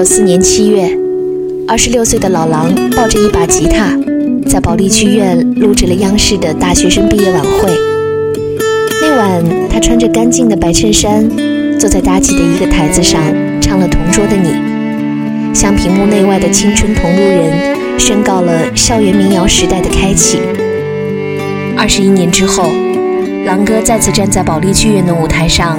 九四年七月，二十六岁的老狼抱着一把吉他，在保利剧院录制了央视的大学生毕业晚会。那晚，他穿着干净的白衬衫，坐在搭起的一个台子上，唱了《同桌的你》，向屏幕内外的青春同路人宣告了校园民谣时代的开启。二十一年之后，狼哥再次站在保利剧院的舞台上。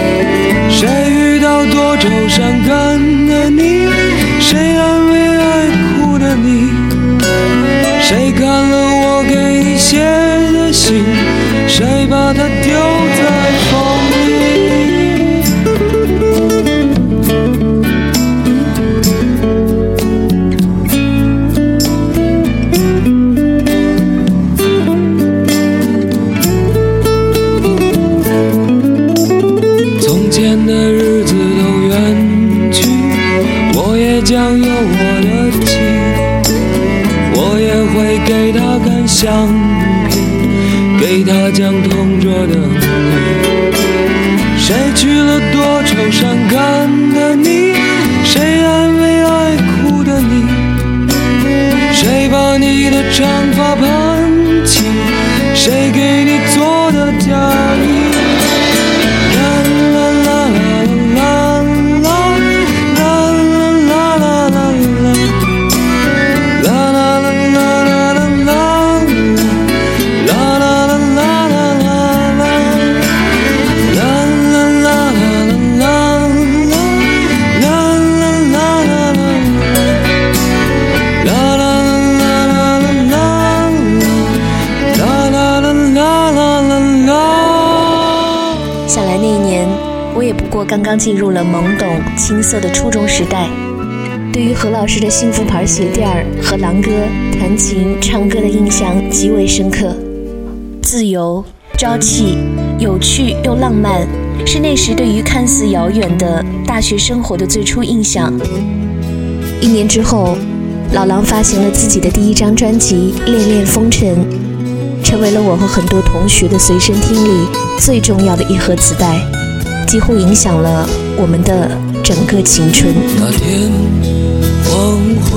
谁进入了懵懂青涩的初中时代，对于何老师的幸福牌鞋垫儿和狼哥弹琴唱歌的印象极为深刻。自由、朝气、有趣又浪漫，是那时对于看似遥远的大学生活的最初印象。一年之后，老狼发行了自己的第一张专辑《恋恋风尘》，成为了我和很多同学的随身听里最重要的一盒磁带。几乎影响了我们的整个青春。那天黄昏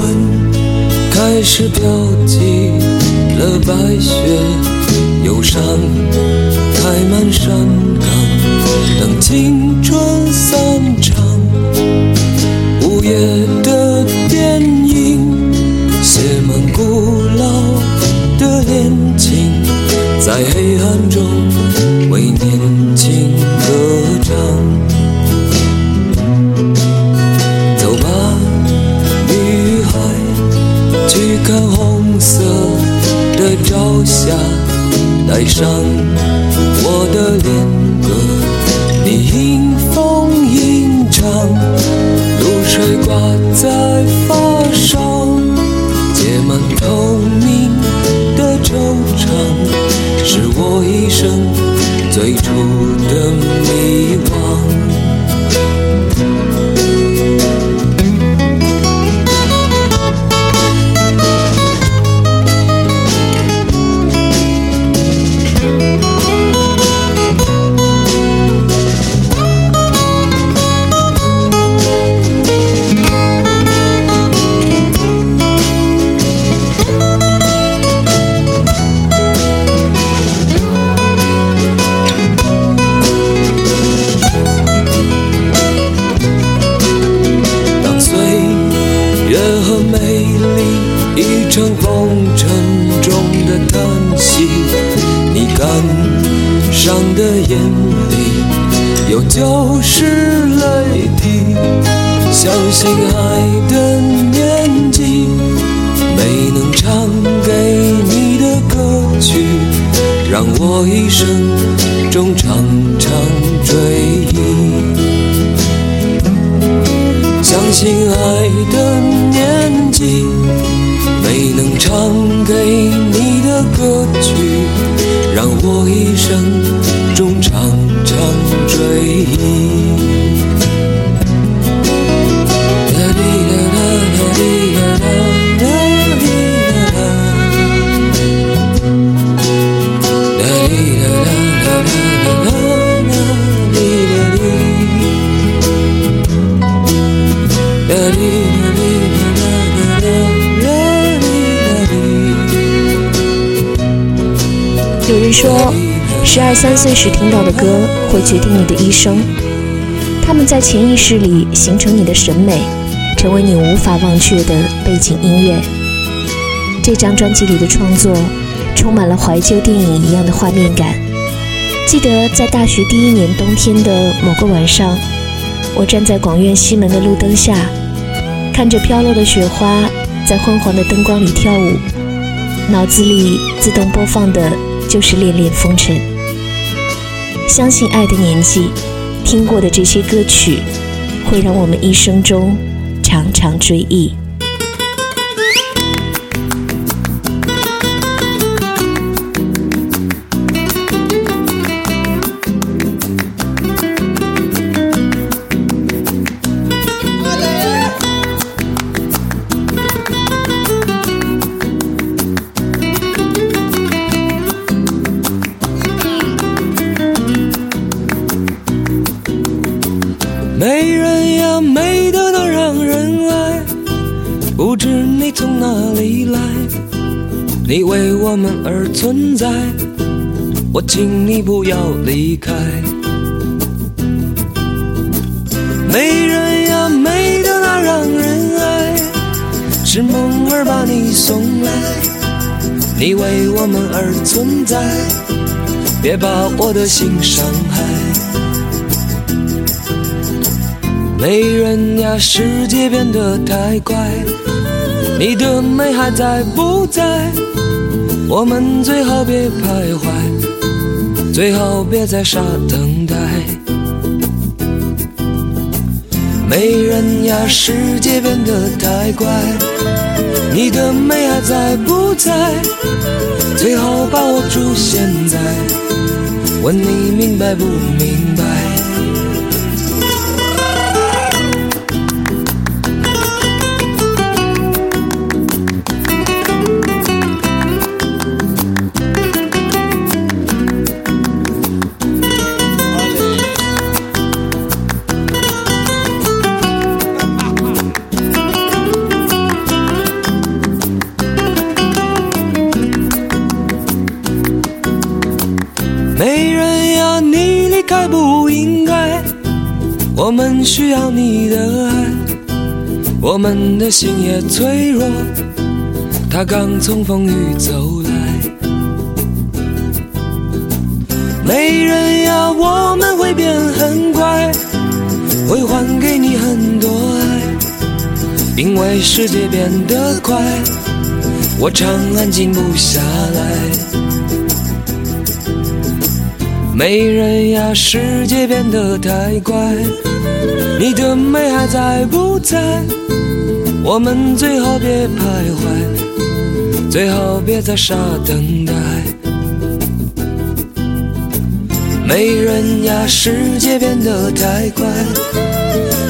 开始飘起了白雪，忧伤开满山岗，等青春散场。午夜的电在黑暗中为年轻歌唱。走吧，女孩，去看红色的朝霞，带上我的恋歌，你迎风吟唱，露水挂在一生。最初的亲爱的年纪，没能唱给你的歌曲，让我一生中常常追忆。十二三岁时听到的歌会决定你的一生，他们在潜意识里形成你的审美，成为你无法忘却的背景音乐。这张专辑里的创作充满了怀旧电影一样的画面感。记得在大学第一年冬天的某个晚上，我站在广院西门的路灯下，看着飘落的雪花在昏黄的灯光里跳舞，脑子里自动播放的。就是恋恋风尘，相信爱的年纪，听过的这些歌曲，会让我们一生中常常追忆。们而存在，我请你不要离开。美人呀，美得那让人爱，是梦儿把你送来。你为我们而存在，别把我的心伤害。美人呀，世界变得太快，你的美还在不在？我们最好别徘徊，最好别再傻等待。美人呀，世界变得太快，你的美还在不在？最好把握住现在，问你明白不明白？我们需要你的爱，我们的心也脆弱。他刚从风雨走来，美人呀，我们会变很乖，会还给你很多爱，因为世界变得快，我常安静不下来。美人呀，世界变得太快，你的美还在不在？我们最好别徘徊，最好别再傻等待。美人呀，世界变得太快，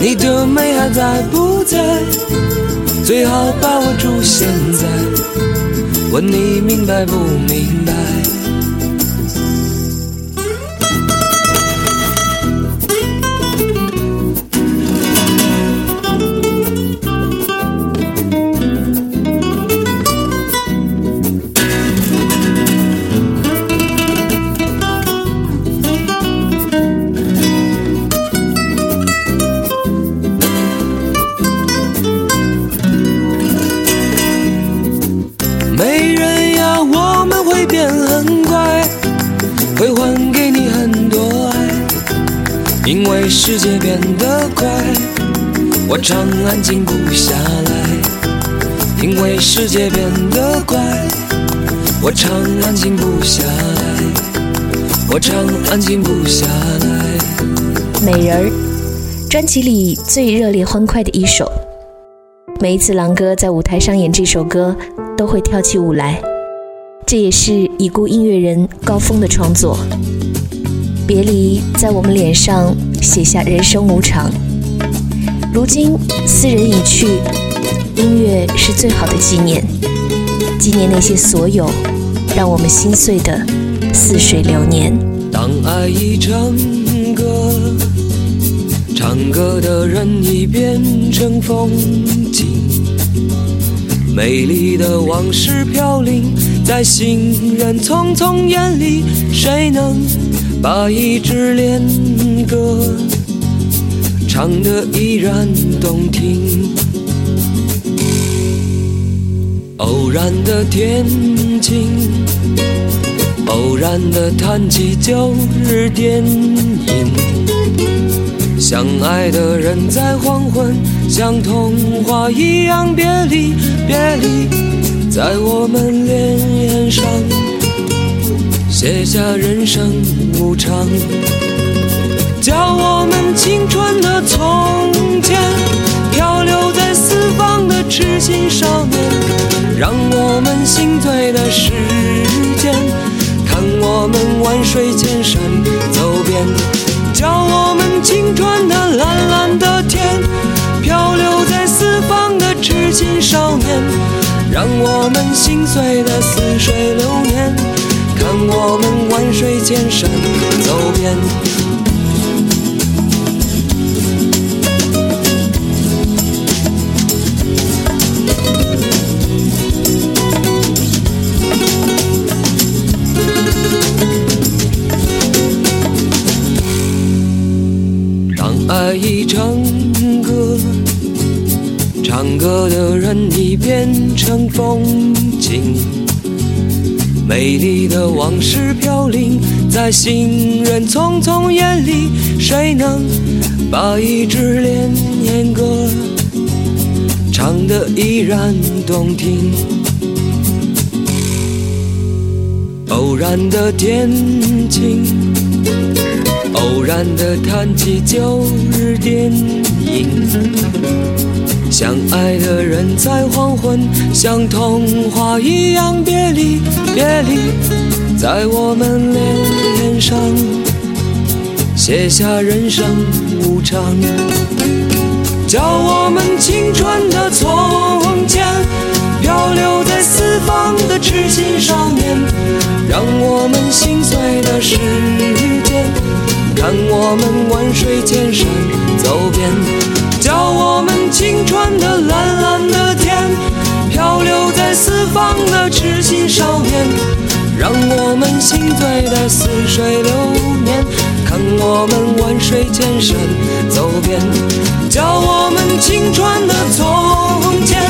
你的美还在不在？最好把握住现在，问你明白不明白？世界变得快，我常安静不下来。因为世界变得快，我常安静不下来。我常安静不下来。美人儿，专辑里最热烈欢快的一首。每一次狼哥在舞台上演这首歌，都会跳起舞来。这也是已故音乐人高峰的创作。别离在我们脸上写下人生无常，如今斯人已去，音乐是最好的纪念，纪念那些所有让我们心碎的似水流年。当爱已成歌，唱歌的人已变成风景，美丽的往事飘零在行人匆匆眼里，谁能？把一支恋歌唱得依然动听，偶然的天晴，偶然的谈起旧日电影，相爱的人在黄昏，像童话一样别离，别离，在我们脸上。写下人生无常，叫我们青春的从前，漂流在四方的痴心少年，让我们心醉的时间，看我们万水千山走遍，叫我们青春的蓝蓝的天，漂流在四方的痴心少年，让我们心碎的似水流年。我们万水千山走遍，当爱已成歌，唱歌的人美丽的往事飘零在行人匆匆眼里，谁能把一支恋歌唱得依然动听？偶然的天晴，偶然的谈起旧日电影。相爱的人在黄昏，像童话一样别离，别离，在我们脸上写下人生无常，叫我们青春的从前，漂流在四方的痴心少年，让我们心碎的时间，看我们万水千山走遍。叫我们青春的蓝蓝的天，漂流在四方的痴心少年，让我们心醉的似水流年，看我们万水千山走遍。叫我们青春的从前，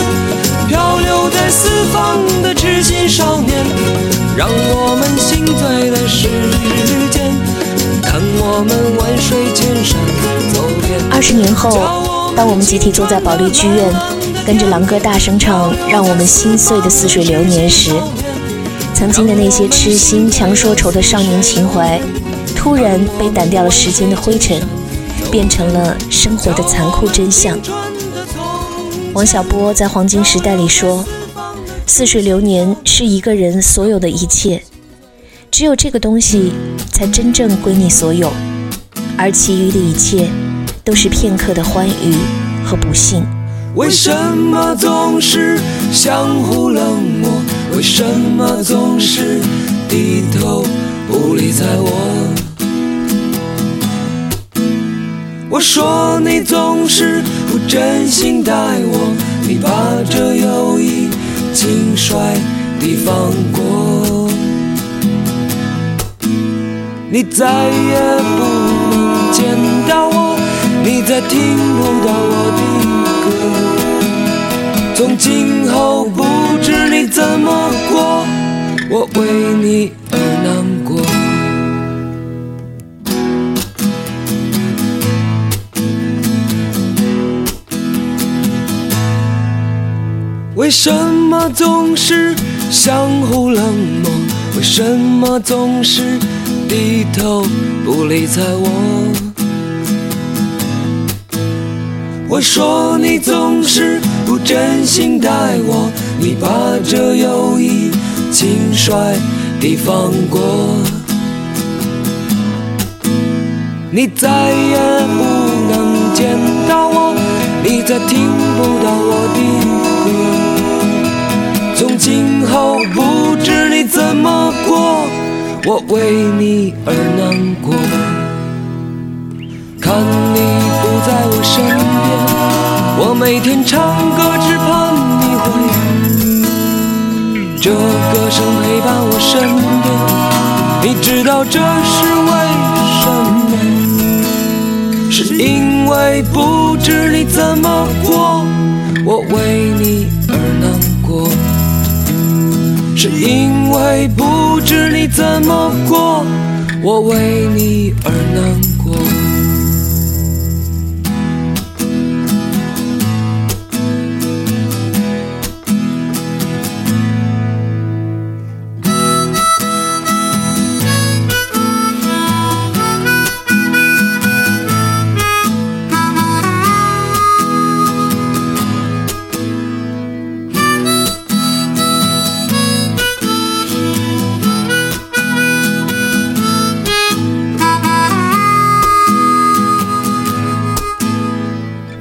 漂流在四方的痴心少年，让我们心醉的时间，看我们万水千山走遍。二十年后。当我们集体坐在保利剧院，跟着狼哥大声唱《让我们心碎的似水流年》时，曾经的那些痴心强说愁的少年情怀，突然被掸掉了时间的灰尘，变成了生活的残酷真相。王小波在《黄金时代》里说：“似水流年是一个人所有的一切，只有这个东西才真正归你所有，而其余的一切。”都是片刻的欢愉和不幸。为什么总是相互冷漠？为什么总是低头不理睬我？我说你总是不真心待我，你把这友谊轻率地放过，你再也不能见到我。再听不到我的歌从今后不知你怎么过我为你而难过。为什么总是相互冷漠？为什么总是低头不理睬我？我说你总是不真心待我，你把这友谊轻率地放过，你再也不能见到我，你再听不到我的歌。从今后不知你怎么过，我为你而难过。看你在我身边，我每天唱歌只盼你回。这歌声陪伴我身边，你知道这是为什么？是因为不知你怎么过，我为你而难过。是因为不知你怎么过，我为你而难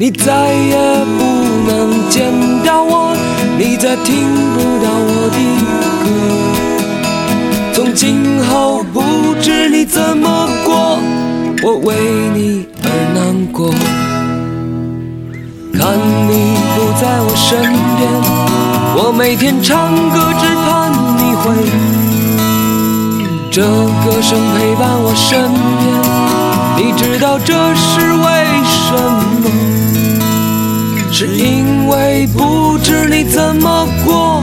你再也不能见到我，你再听不到我的歌。从今后不知你怎么过，我为你而难过。看你不在我身边，我每天唱歌只盼你回。这歌声陪伴我身边，你知道这是为什么？是因为不知你怎么过，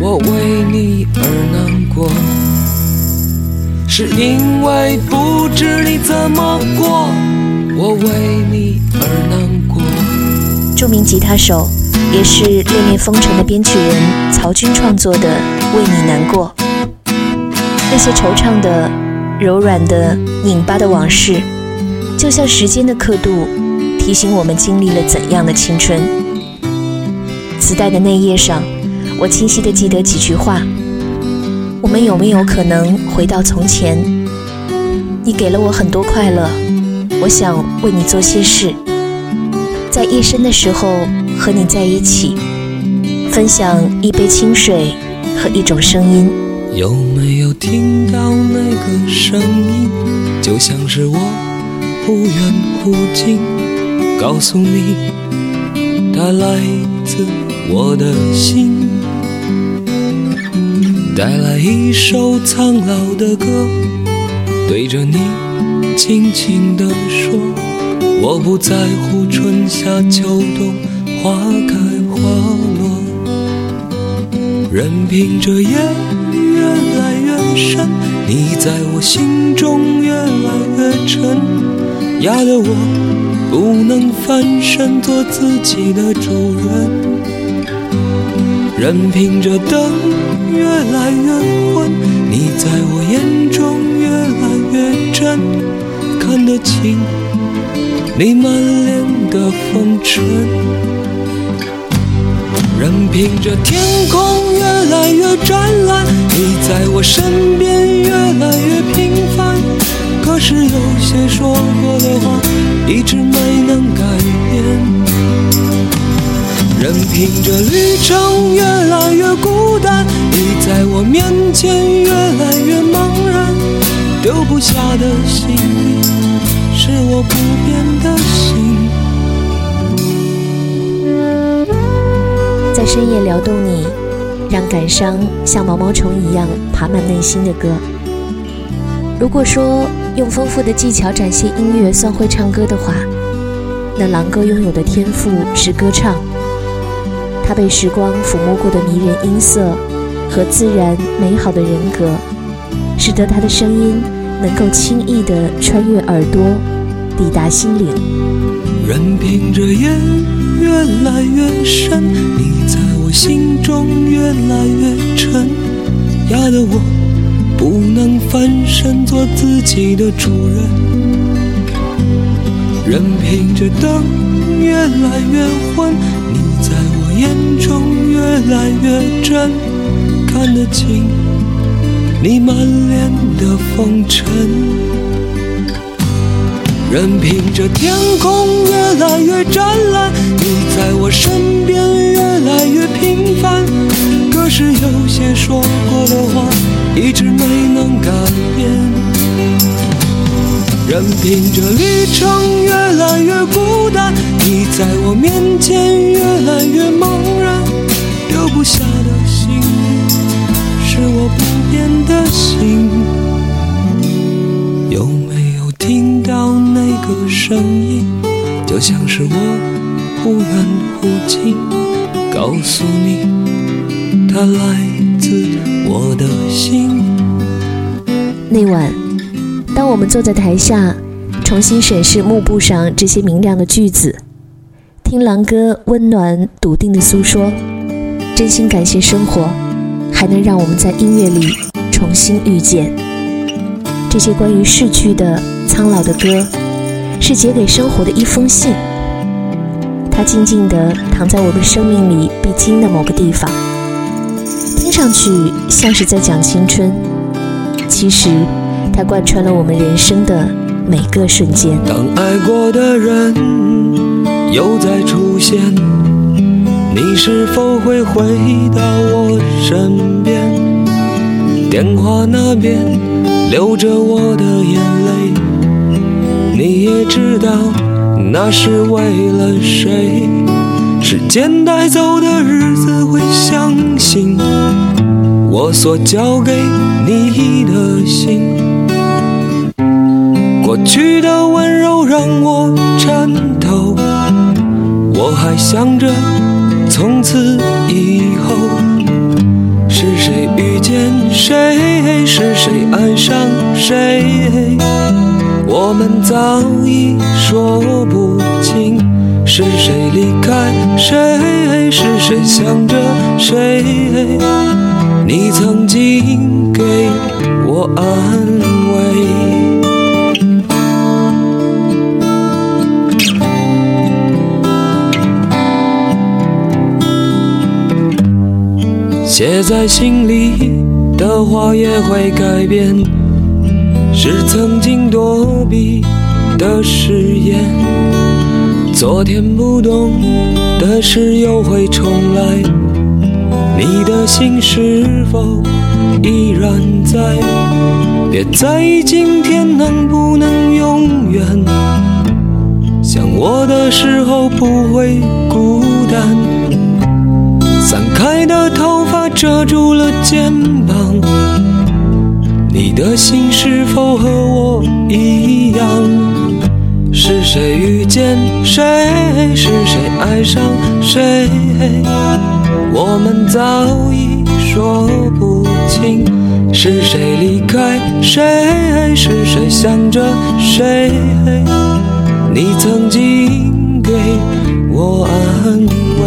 我为你而难过。是因为不知你怎么过，我为你而难过。著名吉他手，也是《恋恋风尘》的编曲人曹军创作的《为你难过》，那些惆怅的、柔软的、拧巴的往事，就像时间的刻度。提醒我们经历了怎样的青春。磁带的内页上，我清晰地记得几句话：我们有没有可能回到从前？你给了我很多快乐，我想为你做些事。在夜深的时候和你在一起，分享一杯清水和一种声音。有没有听到那个声音？就像是我忽远忽近。告诉你，它来自我的心，带来一首苍老的歌，对着你轻轻地说，我不在乎春夏秋冬，花开花落，任凭这夜越来越深，你在我心中越来越沉，压得我。不能翻身做自己的主人，任凭这灯越来越昏，你在我眼中越来越真，看得清你满脸的风尘。任凭这天空越来越湛蓝，你在我身边越来越平凡。可是有些说过的话，一直没能改变。任凭这旅程越来越孤单，你在我面前越来越茫然。丢不下的行李，是我不变的心。在深夜撩动你，让感伤像毛毛虫一样爬满内心的歌。如果说用丰富的技巧展现音乐算会唱歌的话，那狼哥拥有的天赋是歌唱。他被时光抚摸过的迷人音色和自然美好的人格，使得他的声音能够轻易地穿越耳朵，抵达心灵。任凭这夜越来越深，你在我心中越来越沉，压得我不能翻身做自己的主人。任凭这灯越来越昏，你在我眼中越来越真，看得清你满脸的风尘。任凭这天空越来越湛蓝，你在我身边越来越频繁。可是有些说过的话，一直没能改变。任凭这旅程越来越孤单，你在我面前越来越茫然。留不下的心，是我不变的心。声音，就像是我忽远忽近，告诉你，它来自我的心。那晚，当我们坐在台下，重新审视幕布上这些明亮的句子，听狼哥温暖笃定的诉说，真心感谢生活，还能让我们在音乐里重新遇见这些关于逝去的、苍老的歌。是写给生活的一封信，它静静地躺在我们生命里必经的某个地方，听上去像是在讲青春，其实它贯穿了我们人生的每个瞬间。当爱过的人又再出现，你是否会回到我身边？电话那边流着我的眼泪。你也知道那是为了谁？时间带走的日子会相信我所交给你的心。过去的温柔让我颤抖，我还想着从此以后是谁遇见谁，是谁爱上谁。我们早已说不清，是谁离开谁，是谁想着谁。你曾经给我安慰，写在心里的话也会改变。是曾经躲避的誓言，昨天不懂的事又会重来。你的心是否依然在？别在意今天能不能永远。想我的时候不会孤单。散开的头发遮住了肩膀。你的心是否和我一样？是谁遇见谁？是谁爱上谁？我们早已说不清。是谁离开谁？是谁想着谁？你曾经给我安慰。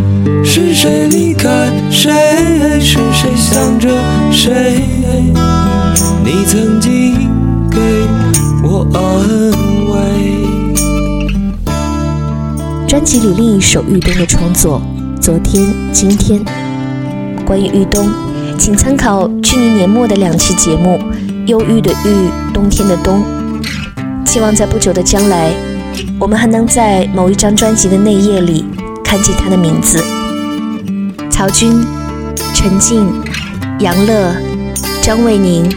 是谁离开谁？是谁想着谁？你曾经给我安慰。专辑里另一首玉东的创作《昨天今天》，关于玉东，请参考去年年末的两期节目《忧郁的郁，冬天的冬》。期望在不久的将来，我们还能在某一张专辑的内页里。看见他的名字：曹军、陈静、杨乐、张卫宁、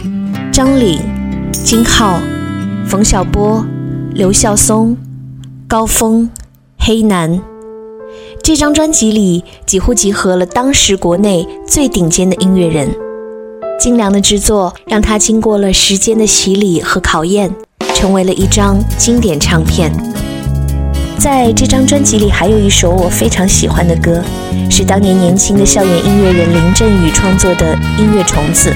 张岭、金浩、冯小波、刘孝松、高峰、黑楠。这张专辑里几乎集合了当时国内最顶尖的音乐人。精良的制作让他经过了时间的洗礼和考验，成为了一张经典唱片。在这张专辑里，还有一首我非常喜欢的歌，是当年年轻的校园音乐人林振宇创作的音乐《虫子》，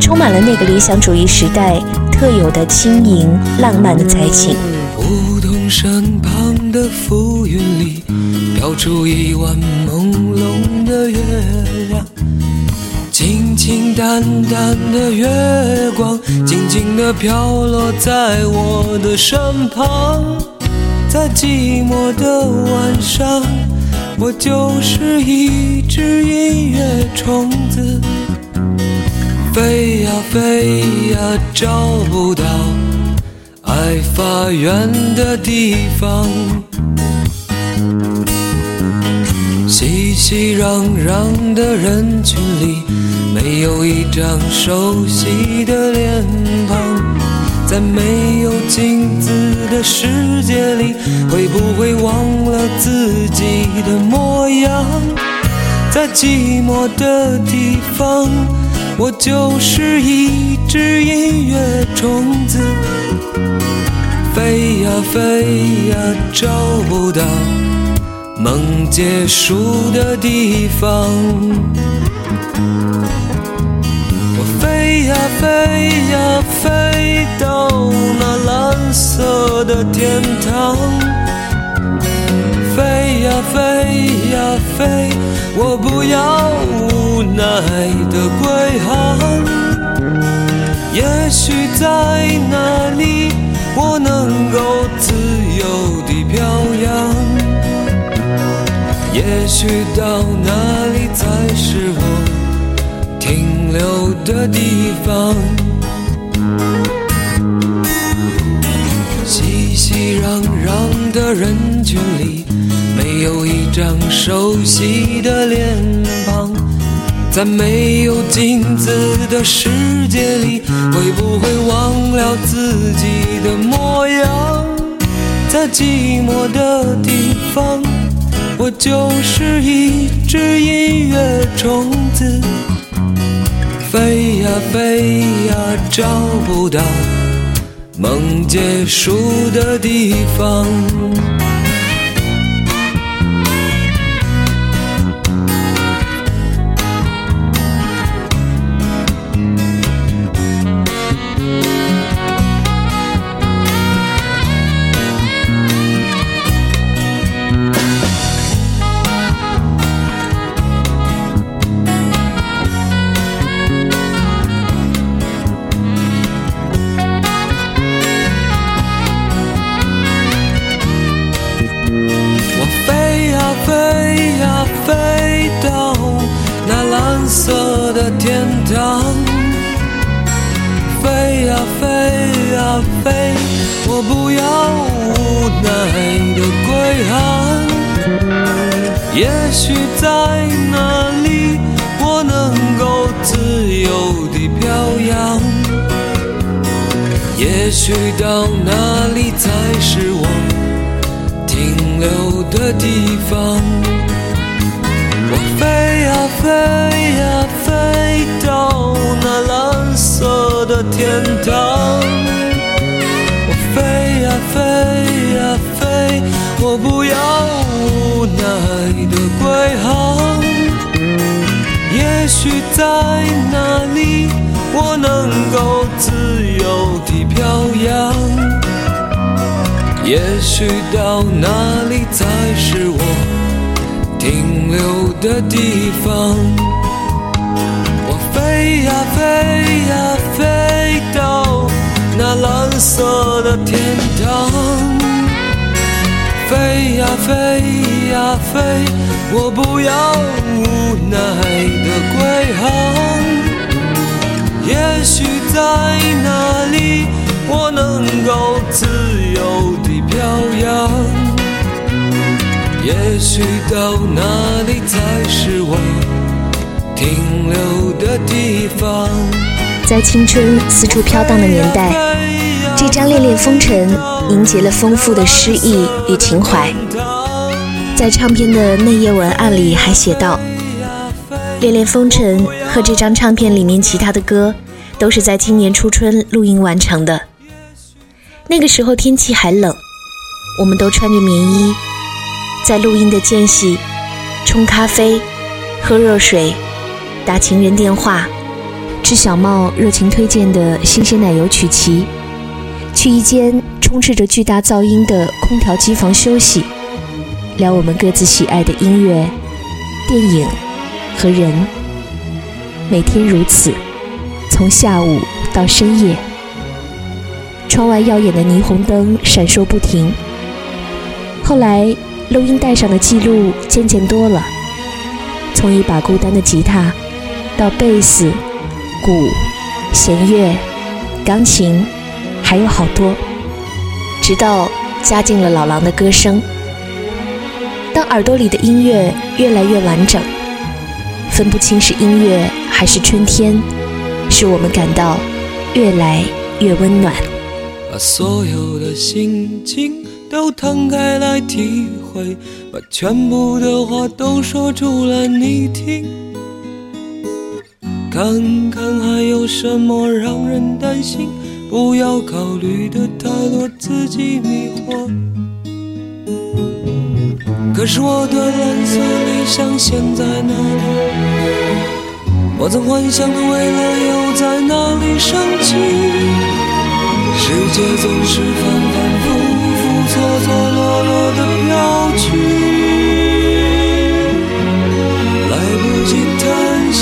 充满了那个理想主义时代特有的轻盈浪漫的才情。梧桐山旁的浮云里，飘出一弯朦胧的月亮，清清淡淡的月光，静静地飘落在我的身旁。在寂寞的晚上，我就是一只音乐虫子，飞呀飞呀，找不到爱发源的地方。熙熙攘攘的人群里，没有一张熟悉的脸庞。在没有镜子的世界里，会不会忘了自己的模样？在寂寞的地方，我就是一只音乐虫子，飞呀飞呀，找不到梦结束的地方。飞呀飞呀飞到那蓝色的天堂，飞呀飞呀飞，我不要无奈的归航。也许在那里，我能够自由地飘扬。也许到那里才是我。流的地方，熙熙攘攘的人群里，没有一张熟悉的脸庞。在没有镜子的世界里，会不会忘了自己的模样？在寂寞的地方，我就是一只音乐虫子。飞呀飞呀，找不到梦结束的地方。也许在哪里，我能够自由地飘扬。也许到哪里才是我停留的地方。我飞呀飞呀飞到那蓝色的天堂。飞呀飞呀飞，我不要无奈的归航。也许在哪里，我能够自由地飘扬。也许到哪里才是我停留的地方。在青春四处飘荡的年代，这张《恋恋风尘》凝结了丰富的诗意与情怀。在唱片的内页文案里还写道：“《恋恋风尘》和这张唱片里面其他的歌，都是在今年初春录音完成的。那个时候天气还冷，我们都穿着棉衣，在录音的间隙，冲咖啡，喝热水，打情人电话，吃小茂热情推荐的新鲜奶油曲奇，去一间充斥着巨大噪音的空调机房休息。”聊我们各自喜爱的音乐、电影和人，每天如此，从下午到深夜。窗外耀眼的霓虹灯闪烁不停。后来，录音带上的记录渐渐多了，从一把孤单的吉他，到贝斯、鼓、弦乐、钢琴，还有好多，直到加进了老狼的歌声。当耳朵里的音乐越来越完整，分不清是音乐还是春天，使我们感到越来越温暖。把所有的心情都摊开来体会，把全部的话都说出来你听，看看还有什么让人担心，不要考虑的太多，自己迷惑。可是我的蓝色理想现在哪里？我曾幻想的未来又在哪里升起？世界总是反反复复、错错落落的飘去，来不及叹息。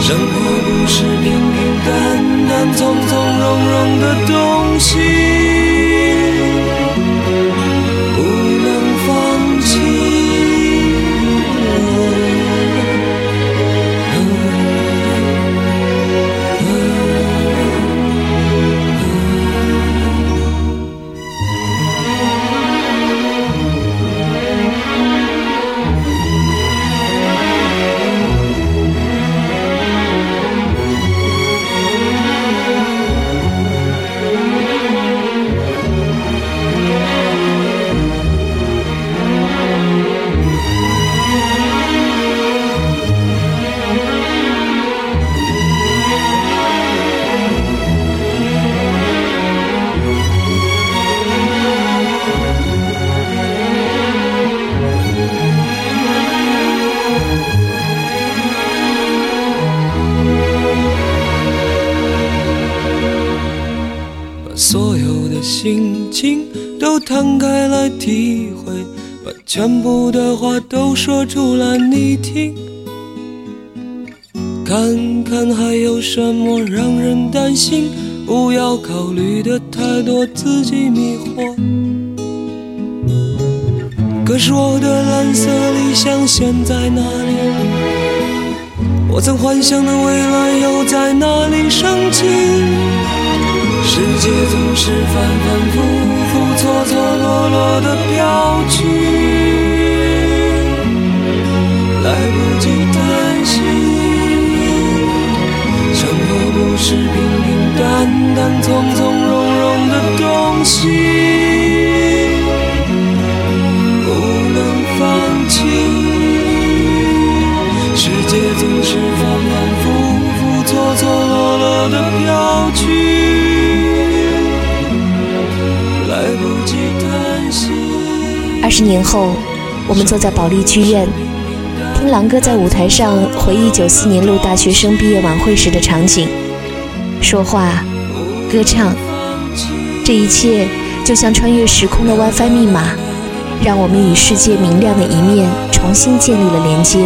生活不是平平淡看、从从容容的东西。心情都摊开来体会，把全部的话都说出来你听，看看还有什么让人担心，不要考虑的太多，自己迷惑。可是我的蓝色理想现在哪里？我曾幻想的未来又在哪里升起？世界总是反反复复、错错落落的飘去，来不及叹息。生活不是平平淡淡、从从容容的东西，不能放弃。世界总是反反复复、错错落落的飘去。二十年后，我们坐在保利剧院，听狼哥在舞台上回忆九四年录大学生毕业晚会时的场景，说话、歌唱，这一切就像穿越时空的 WiFi 密码，让我们与世界明亮的一面重新建立了连接。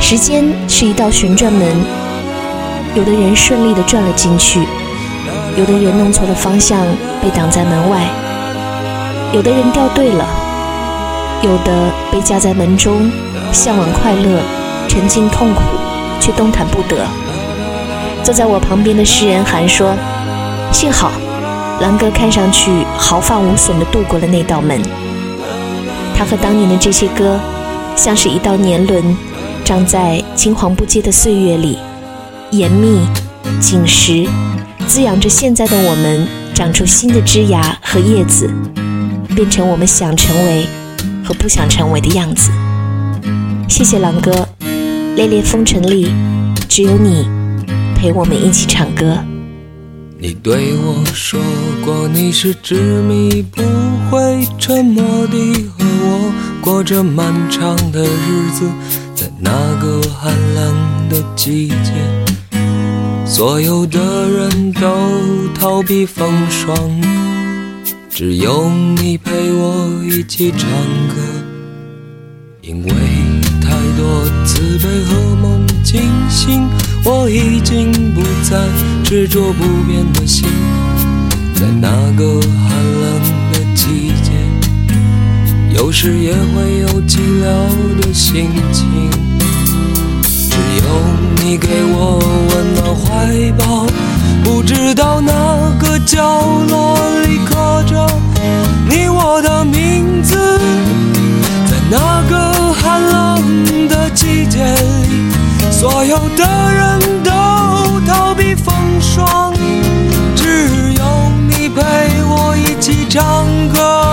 时间是一道旋转门，有的人顺利地转了进去，有的人弄错了方向，被挡在门外。有的人掉队了，有的被夹在门中，向往快乐，沉浸痛苦，却动弹不得。坐在我旁边的诗人韩说：“幸好，狼哥看上去毫发无损地度过了那道门。他和当年的这些歌，像是一道年轮，长在青黄不接的岁月里，严密、紧实，滋养着现在的我们，长出新的枝芽和叶子，变成我们想成为和不想成为的样子。谢谢狼哥，烈烈风尘里，只有你陪我们一起唱歌。你对我说过，你是执迷不悔、沉默地和我过着漫长的日子，在那个寒冷的季节，所有的人都逃避风霜，只有你陪我一起唱歌，因为太多自卑和梦惊醒。我已经不再执着不变的心，在那个寒冷的季节，有时也会有寂寥的心情。有你给我温暖怀抱，不知道哪个角落里刻着你我的名字，在那个寒冷的季节里。所有的人都逃避风霜，只有你陪我一起唱歌。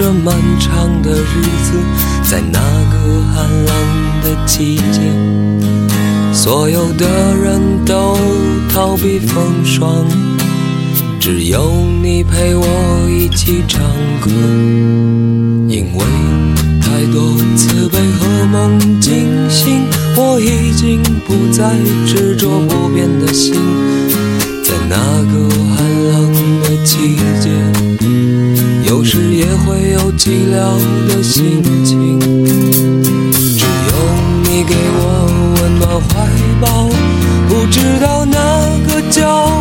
这漫长的日子，在那个寒冷的季节，所有的人都逃避风霜，只有你陪我一起唱歌。因为太多慈悲和梦惊醒，我已经不再执着不变的心，在那个寒冷的季节。时也会有寂寥的心情，只有你给我温暖怀抱，不知道哪个角